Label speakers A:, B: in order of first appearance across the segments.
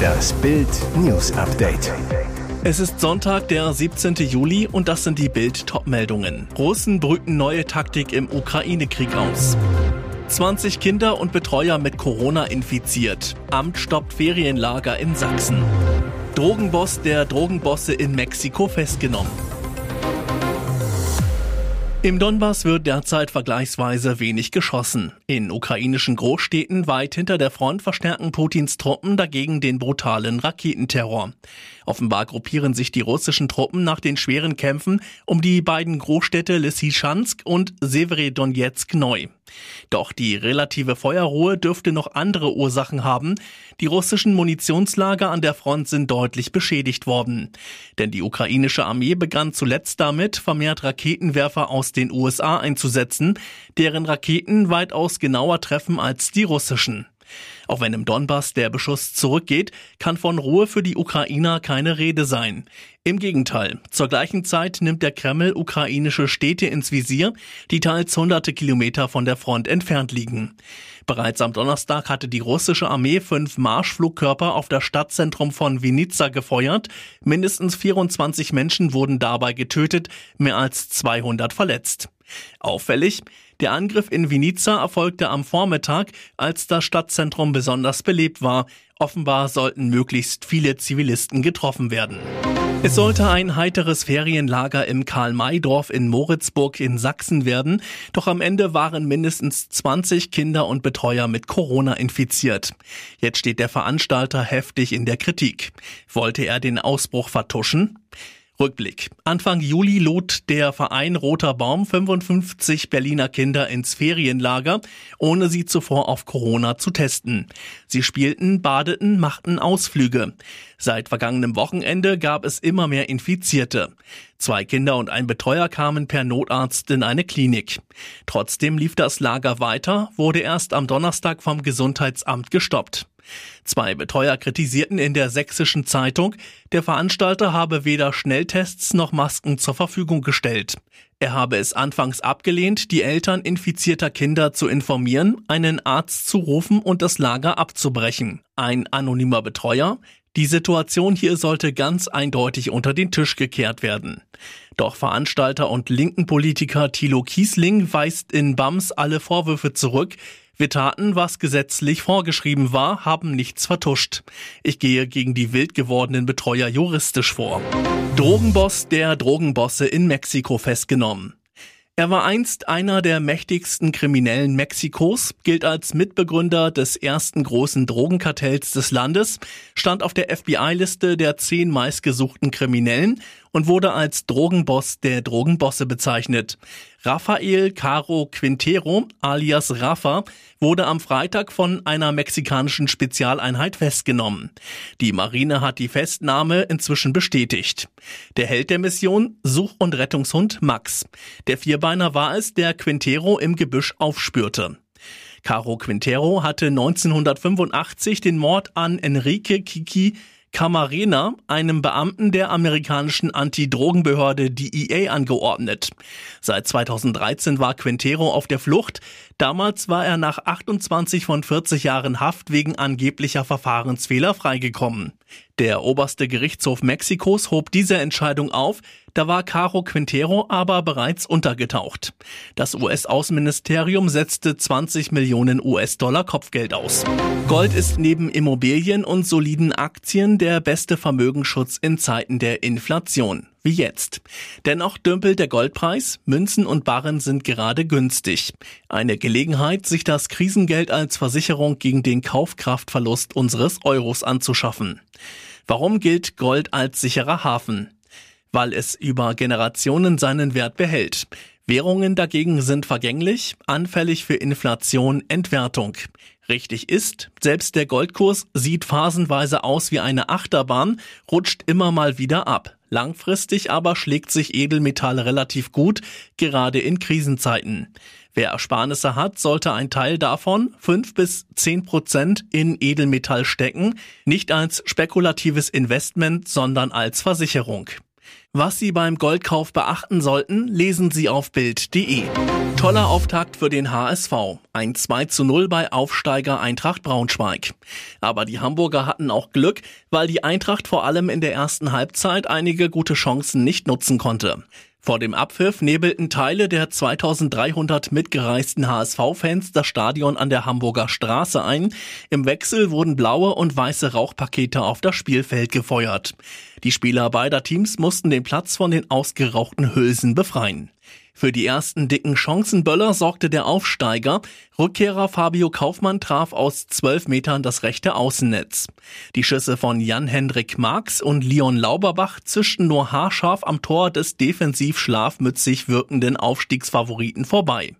A: Das Bild News Update.
B: Es ist Sonntag, der 17. Juli und das sind die Bild Topmeldungen. Russen brüten neue Taktik im Ukraine-Krieg aus. 20 Kinder und Betreuer mit Corona infiziert. Amt stoppt Ferienlager in Sachsen. Drogenboss der Drogenbosse in Mexiko festgenommen. Im Donbass wird derzeit vergleichsweise wenig geschossen. In ukrainischen Großstädten weit hinter der Front verstärken Putins Truppen dagegen den brutalen Raketenterror. Offenbar gruppieren sich die russischen Truppen nach den schweren Kämpfen um die beiden Großstädte Lysychansk und Severodonetsk neu. Doch die relative Feuerruhe dürfte noch andere Ursachen haben. Die russischen Munitionslager an der Front sind deutlich beschädigt worden. Denn die ukrainische Armee begann zuletzt damit, vermehrt Raketenwerfer aus den USA einzusetzen, deren Raketen weitaus genauer treffen als die russischen. Auch wenn im Donbass der Beschuss zurückgeht, kann von Ruhe für die Ukrainer keine Rede sein. Im Gegenteil, zur gleichen Zeit nimmt der Kreml ukrainische Städte ins Visier, die teils hunderte Kilometer von der Front entfernt liegen. Bereits am Donnerstag hatte die russische Armee fünf Marschflugkörper auf das Stadtzentrum von Vinica gefeuert. Mindestens 24 Menschen wurden dabei getötet, mehr als 200 verletzt. Auffällig, der Angriff in Vinica erfolgte am Vormittag, als das Stadtzentrum besonders belebt war. Offenbar sollten möglichst viele Zivilisten getroffen werden. Es sollte ein heiteres Ferienlager im Karl-May-Dorf in Moritzburg in Sachsen werden, doch am Ende waren mindestens 20 Kinder und Betreuer mit Corona infiziert. Jetzt steht der Veranstalter heftig in der Kritik. Wollte er den Ausbruch vertuschen? Rückblick. Anfang Juli lud der Verein Roter Baum 55 Berliner Kinder ins Ferienlager, ohne sie zuvor auf Corona zu testen. Sie spielten, badeten, machten Ausflüge. Seit vergangenem Wochenende gab es immer mehr Infizierte. Zwei Kinder und ein Betreuer kamen per Notarzt in eine Klinik. Trotzdem lief das Lager weiter, wurde erst am Donnerstag vom Gesundheitsamt gestoppt. Zwei Betreuer kritisierten in der sächsischen Zeitung, der Veranstalter habe weder Schnelltests noch Masken zur Verfügung gestellt. Er habe es anfangs abgelehnt, die Eltern infizierter Kinder zu informieren, einen Arzt zu rufen und das Lager abzubrechen. Ein anonymer Betreuer, die Situation hier sollte ganz eindeutig unter den Tisch gekehrt werden. Doch Veranstalter und linken Politiker Thilo Kiesling weist in BAMS alle Vorwürfe zurück, wir taten, was gesetzlich vorgeschrieben war, haben nichts vertuscht. Ich gehe gegen die wild gewordenen Betreuer juristisch vor. Drogenboss der Drogenbosse in Mexiko festgenommen. Er war einst einer der mächtigsten Kriminellen Mexikos, gilt als Mitbegründer des ersten großen Drogenkartells des Landes, stand auf der FBI-Liste der zehn meistgesuchten Kriminellen und wurde als Drogenboss der Drogenbosse bezeichnet. Rafael Caro Quintero alias Rafa wurde am Freitag von einer mexikanischen Spezialeinheit festgenommen. Die Marine hat die Festnahme inzwischen bestätigt. Der Held der Mission, Such- und Rettungshund Max. Der Vierbeiner war es, der Quintero im Gebüsch aufspürte. Caro Quintero hatte 1985 den Mord an Enrique Kiki Camarena, einem Beamten der amerikanischen Anti-Drogenbehörde DEA angeordnet. Seit 2013 war Quintero auf der Flucht. Damals war er nach 28 von 40 Jahren Haft wegen angeblicher Verfahrensfehler freigekommen. Der oberste Gerichtshof Mexikos hob diese Entscheidung auf, da war Caro Quintero aber bereits untergetaucht. Das US-Außenministerium setzte 20 Millionen US-Dollar Kopfgeld aus. Gold ist neben Immobilien und soliden Aktien der beste Vermögensschutz in Zeiten der Inflation wie jetzt. Dennoch dümpelt der Goldpreis, Münzen und Barren sind gerade günstig. Eine Gelegenheit, sich das Krisengeld als Versicherung gegen den Kaufkraftverlust unseres Euros anzuschaffen. Warum gilt Gold als sicherer Hafen? Weil es über Generationen seinen Wert behält. Währungen dagegen sind vergänglich, anfällig für Inflation, Entwertung. Richtig ist, selbst der Goldkurs sieht phasenweise aus wie eine Achterbahn, rutscht immer mal wieder ab. Langfristig aber schlägt sich Edelmetall relativ gut, gerade in Krisenzeiten. Wer Ersparnisse hat, sollte ein Teil davon, fünf bis zehn Prozent, in Edelmetall stecken, nicht als spekulatives Investment, sondern als Versicherung. Was Sie beim Goldkauf beachten sollten, lesen Sie auf Bild.de. Toller Auftakt für den HSV. Ein 2 zu 0 bei Aufsteiger Eintracht Braunschweig. Aber die Hamburger hatten auch Glück, weil die Eintracht vor allem in der ersten Halbzeit einige gute Chancen nicht nutzen konnte. Vor dem Abpfiff nebelten Teile der 2300 mitgereisten HSV-Fans das Stadion an der Hamburger Straße ein. Im Wechsel wurden blaue und weiße Rauchpakete auf das Spielfeld gefeuert. Die Spieler beider Teams mussten den Platz von den ausgerauchten Hülsen befreien. Für die ersten dicken Chancenböller sorgte der Aufsteiger. Rückkehrer Fabio Kaufmann traf aus zwölf Metern das rechte Außennetz. Die Schüsse von Jan-Hendrik Marx und Leon Lauberbach zischten nur haarscharf am Tor des defensiv schlafmützig wirkenden Aufstiegsfavoriten vorbei.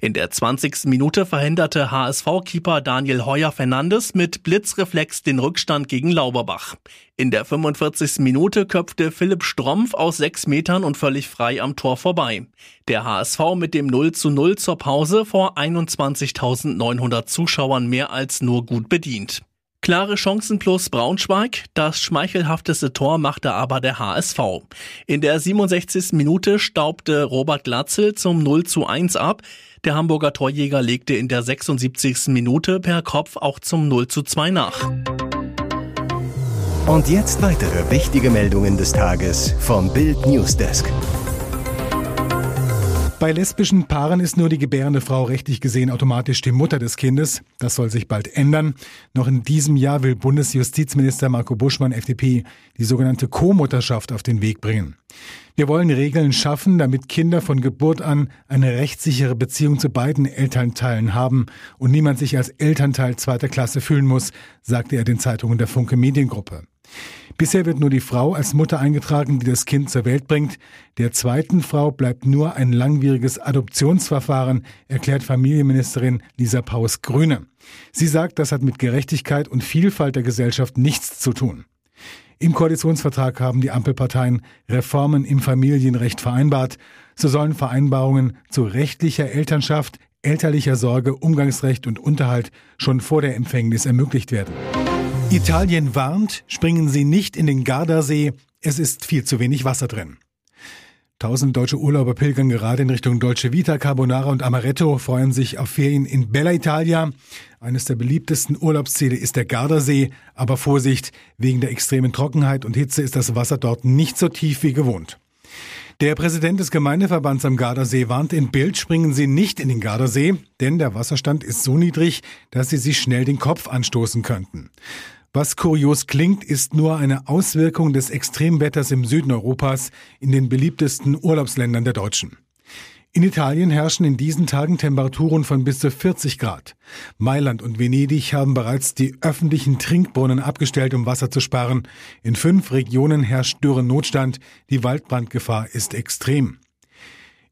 B: In der 20. Minute verhinderte HSV-Keeper Daniel Heuer Fernandes mit Blitzreflex den Rückstand gegen Lauberbach. In der 45. Minute köpfte Philipp Strompf aus sechs Metern und völlig frei am Tor vorbei. Der HSV mit dem 0 zu 0 zur Pause vor 21.900 Zuschauern mehr als nur gut bedient. Klare Chancen plus Braunschweig. Das schmeichelhafteste Tor machte aber der HSV. In der 67. Minute staubte Robert Glatzel zum 0 zu 1 ab. Der Hamburger Torjäger legte in der 76. Minute per Kopf auch zum 0 zu 2 nach.
A: Und jetzt weitere wichtige Meldungen des Tages vom Bild Newsdesk.
C: Bei lesbischen Paaren ist nur die gebärende Frau rechtlich gesehen automatisch die Mutter des Kindes. Das soll sich bald ändern. Noch in diesem Jahr will Bundesjustizminister Marco Buschmann, FDP, die sogenannte Co-Mutterschaft auf den Weg bringen. Wir wollen Regeln schaffen, damit Kinder von Geburt an eine rechtssichere Beziehung zu beiden Elternteilen haben und niemand sich als Elternteil zweiter Klasse fühlen muss, sagte er den Zeitungen der Funke Mediengruppe. Bisher wird nur die Frau als Mutter eingetragen, die das Kind zur Welt bringt. Der zweiten Frau bleibt nur ein langwieriges Adoptionsverfahren, erklärt Familienministerin Lisa Paus-Grüne. Sie sagt, das hat mit Gerechtigkeit und Vielfalt der Gesellschaft nichts zu tun. Im Koalitionsvertrag haben die Ampelparteien Reformen im Familienrecht vereinbart. So sollen Vereinbarungen zu rechtlicher Elternschaft, elterlicher Sorge, Umgangsrecht und Unterhalt schon vor der Empfängnis ermöglicht werden. Italien warnt, springen Sie nicht in den Gardasee, es ist viel zu wenig Wasser drin. Tausend deutsche Urlauber pilgern gerade in Richtung Dolce Vita, Carbonara und Amaretto, freuen sich auf Ferien in Bella Italia. Eines der beliebtesten Urlaubsziele ist der Gardasee, aber Vorsicht, wegen der extremen Trockenheit und Hitze ist das Wasser dort nicht so tief wie gewohnt. Der Präsident des Gemeindeverbands am Gardasee warnt in Bild, springen Sie nicht in den Gardasee, denn der Wasserstand ist so niedrig, dass Sie sich schnell den Kopf anstoßen könnten. Was kurios klingt, ist nur eine Auswirkung des Extremwetters im Süden Europas in den beliebtesten Urlaubsländern der Deutschen. In Italien herrschen in diesen Tagen Temperaturen von bis zu 40 Grad. Mailand und Venedig haben bereits die öffentlichen Trinkbrunnen abgestellt, um Wasser zu sparen. In fünf Regionen herrscht Dürrenotstand. Die Waldbrandgefahr ist extrem.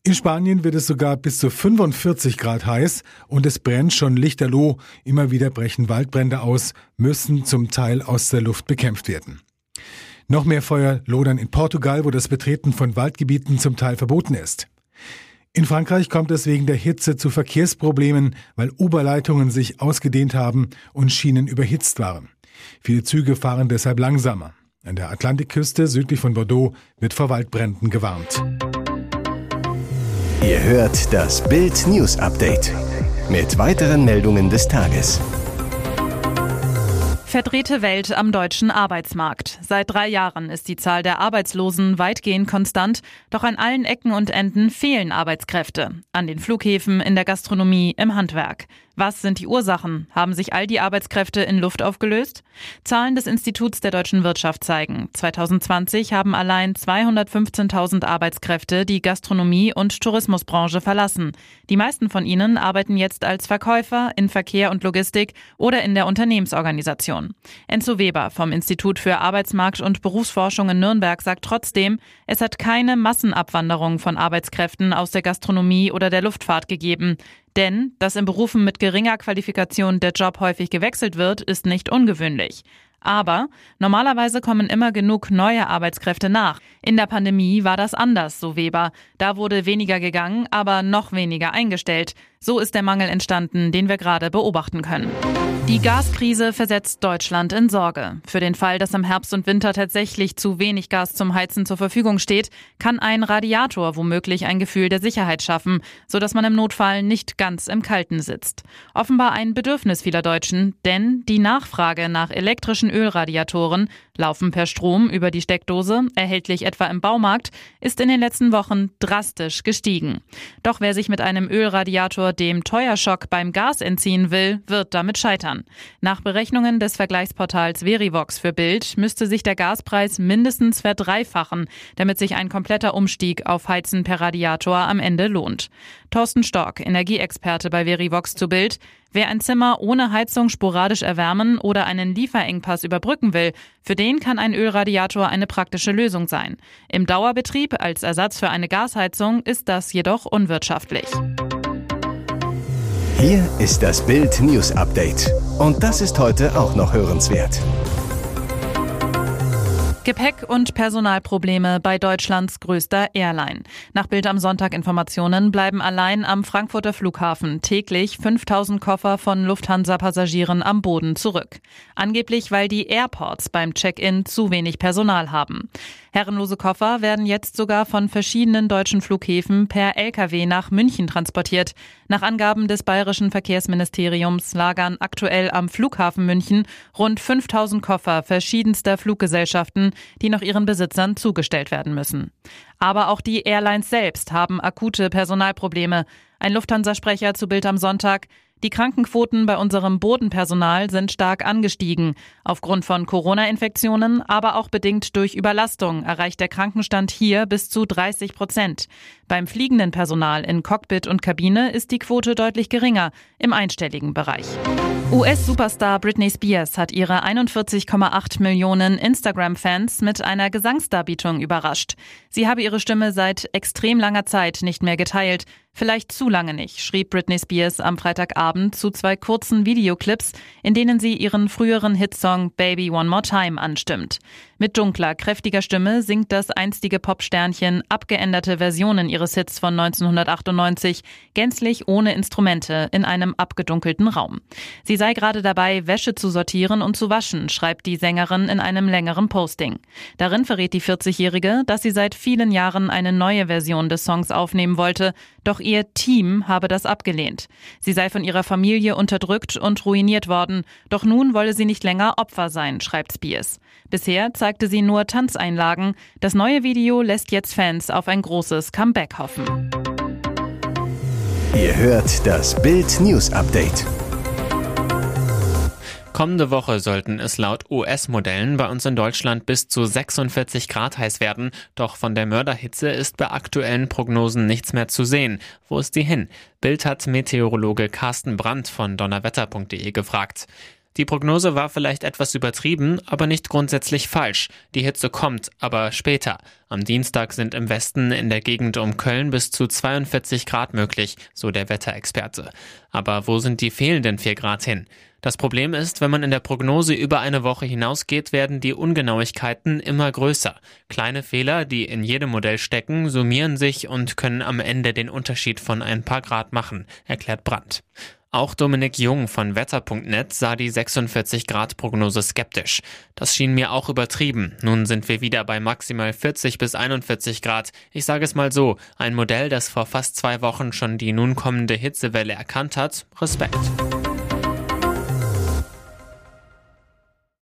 C: In Spanien wird es sogar bis zu 45 Grad heiß und es brennt schon lichterloh. Immer wieder brechen Waldbrände aus, müssen zum Teil aus der Luft bekämpft werden. Noch mehr Feuer lodern in Portugal, wo das Betreten von Waldgebieten zum Teil verboten ist. In Frankreich kommt es wegen der Hitze zu Verkehrsproblemen, weil Oberleitungen sich ausgedehnt haben und Schienen überhitzt waren. Viele Züge fahren deshalb langsamer. An der Atlantikküste südlich von Bordeaux wird vor Waldbränden gewarnt.
A: Ihr hört das Bild News Update mit weiteren Meldungen des Tages.
D: Verdrehte Welt am deutschen Arbeitsmarkt. Seit drei Jahren ist die Zahl der Arbeitslosen weitgehend konstant, doch an allen Ecken und Enden fehlen Arbeitskräfte. An den Flughäfen, in der Gastronomie, im Handwerk. Was sind die Ursachen? Haben sich all die Arbeitskräfte in Luft aufgelöst? Zahlen des Instituts der deutschen Wirtschaft zeigen, 2020 haben allein 215.000 Arbeitskräfte die Gastronomie- und Tourismusbranche verlassen. Die meisten von ihnen arbeiten jetzt als Verkäufer in Verkehr und Logistik oder in der Unternehmensorganisation. Enzo Weber vom Institut für Arbeitsmarkt und Berufsforschung in Nürnberg sagt trotzdem, es hat keine Massenabwanderung von Arbeitskräften aus der Gastronomie oder der Luftfahrt gegeben. Denn, dass in Berufen mit geringer Qualifikation der Job häufig gewechselt wird, ist nicht ungewöhnlich. Aber normalerweise kommen immer genug neue Arbeitskräfte nach. In der Pandemie war das anders, so Weber. Da wurde weniger gegangen, aber noch weniger eingestellt. So ist der Mangel entstanden, den wir gerade beobachten können. Die Gaskrise versetzt Deutschland in Sorge. Für den Fall, dass im Herbst und Winter tatsächlich zu wenig Gas zum Heizen zur Verfügung steht, kann ein Radiator womöglich ein Gefühl der Sicherheit schaffen, so dass man im Notfall nicht ganz im Kalten sitzt. Offenbar ein Bedürfnis vieler Deutschen, denn die Nachfrage nach elektrischen Ölradiatoren laufen per Strom über die Steckdose, erhältlich etwa im Baumarkt, ist in den letzten Wochen drastisch gestiegen. Doch wer sich mit einem Ölradiator dem Teuerschock beim Gas entziehen will, wird damit scheitern. Nach Berechnungen des Vergleichsportals Verivox für Bild müsste sich der Gaspreis mindestens verdreifachen, damit sich ein kompletter Umstieg auf Heizen per Radiator am Ende lohnt. Thorsten Stork, Energieexperte bei Verivox zu Bild. Wer ein Zimmer ohne Heizung sporadisch erwärmen oder einen Lieferengpass überbrücken will, für den kann ein Ölradiator eine praktische Lösung sein. Im Dauerbetrieb als Ersatz für eine Gasheizung ist das jedoch unwirtschaftlich.
A: Hier ist das Bild News Update. Und das ist heute auch noch hörenswert.
D: Gepäck- und Personalprobleme bei Deutschlands größter Airline. Nach Bild am Sonntag Informationen bleiben allein am Frankfurter Flughafen täglich 5000 Koffer von Lufthansa-Passagieren am Boden zurück. Angeblich, weil die Airports beim Check-in zu wenig Personal haben. Herrenlose Koffer werden jetzt sogar von verschiedenen deutschen Flughäfen per Lkw nach München transportiert. Nach Angaben des bayerischen Verkehrsministeriums lagern aktuell am Flughafen München rund 5000 Koffer verschiedenster Fluggesellschaften, die noch ihren Besitzern zugestellt werden müssen. Aber auch die Airlines selbst haben akute Personalprobleme. Ein Lufthansa-Sprecher zu Bild am Sonntag. Die Krankenquoten bei unserem Bodenpersonal sind stark angestiegen. Aufgrund von Corona-Infektionen, aber auch bedingt durch Überlastung erreicht der Krankenstand hier bis zu 30 Prozent. Beim fliegenden Personal in Cockpit und Kabine ist die Quote deutlich geringer, im einstelligen Bereich. US-Superstar Britney Spears hat ihre 41,8 Millionen Instagram-Fans mit einer Gesangsdarbietung überrascht. Sie habe ihre Stimme seit extrem langer Zeit nicht mehr geteilt. Vielleicht zu lange nicht, schrieb Britney Spears am Freitagabend zu zwei kurzen Videoclips, in denen sie ihren früheren Hitsong Baby One More Time anstimmt. Mit dunkler, kräftiger Stimme singt das einstige Popsternchen abgeänderte Versionen ihres Hits von 1998, gänzlich ohne Instrumente, in einem abgedunkelten Raum. Sie sei gerade dabei, Wäsche zu sortieren und zu waschen, schreibt die Sängerin in einem längeren Posting. Darin verrät die 40-Jährige, dass sie seit vielen Jahren eine neue Version des Songs aufnehmen wollte, doch ihr Team habe das abgelehnt. Sie sei von ihrer Familie unterdrückt und ruiniert worden, doch nun wolle sie nicht länger Opfer sein, schreibt Spears. Bisher zeigte sie nur Tanzeinlagen. Das neue Video lässt jetzt Fans auf ein großes Comeback hoffen.
A: Ihr hört das Bild News Update.
E: Kommende Woche sollten es laut US-Modellen bei uns in Deutschland bis zu 46 Grad heiß werden. Doch von der Mörderhitze ist bei aktuellen Prognosen nichts mehr zu sehen. Wo ist die hin? Bild hat Meteorologe Carsten Brandt von donnerwetter.de gefragt. Die Prognose war vielleicht etwas übertrieben, aber nicht grundsätzlich falsch. Die Hitze kommt, aber später. Am Dienstag sind im Westen in der Gegend um Köln bis zu 42 Grad möglich, so der Wetterexperte. Aber wo sind die fehlenden 4 Grad hin? Das Problem ist, wenn man in der Prognose über eine Woche hinausgeht, werden die Ungenauigkeiten immer größer. Kleine Fehler, die in jedem Modell stecken, summieren sich und können am Ende den Unterschied von ein paar Grad machen, erklärt Brandt. Auch Dominik Jung von Wetter.net sah die 46 Grad Prognose skeptisch. Das schien mir auch übertrieben. Nun sind wir wieder bei maximal 40 bis 41 Grad. Ich sage es mal so, ein Modell, das vor fast zwei Wochen schon die nun kommende Hitzewelle erkannt hat. Respekt.